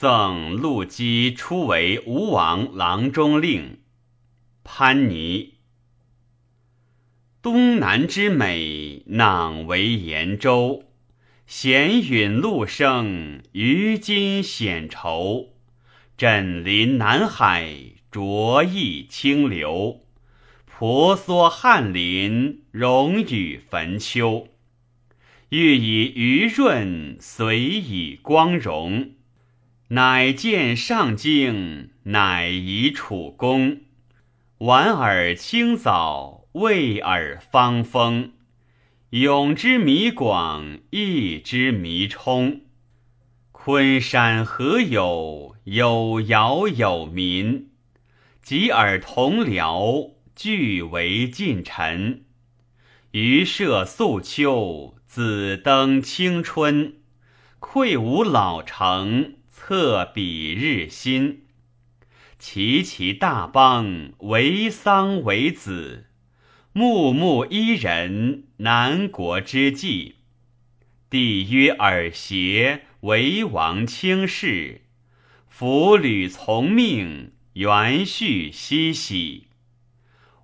赠陆基出为吴王郎中令。潘尼。东南之美，囊为延州。闲允陆生，于今显愁。枕临南海，浊溢清流。婆娑翰林，荣与坟丘。欲以余润，随以光荣。乃见上京，乃以楚宫。莞尔清藻，味尔芳风。永之弥广，益之弥充。昆山何有？有尧有民。及尔同僚，俱为近臣。余涉素秋，子登青春。愧无老成，侧彼日新。齐齐大邦，为桑为子，穆穆伊人，南国之际。帝曰尔邪，为王卿士，服履从命，元序熙熙。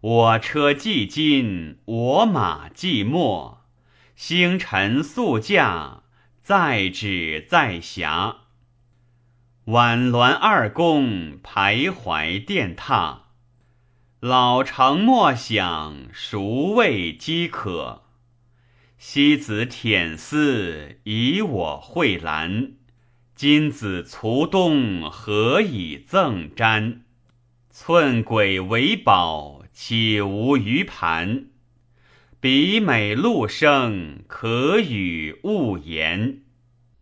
我车既金，我马既没，星辰宿驾，在止在暇。宛鸾二公，徘徊殿榻。老成莫想，孰谓饥渴？西子舔丝，以我蕙兰。今子卒东，何以赠瞻？寸轨为宝，岂无余盘？比美陆生，可与勿言。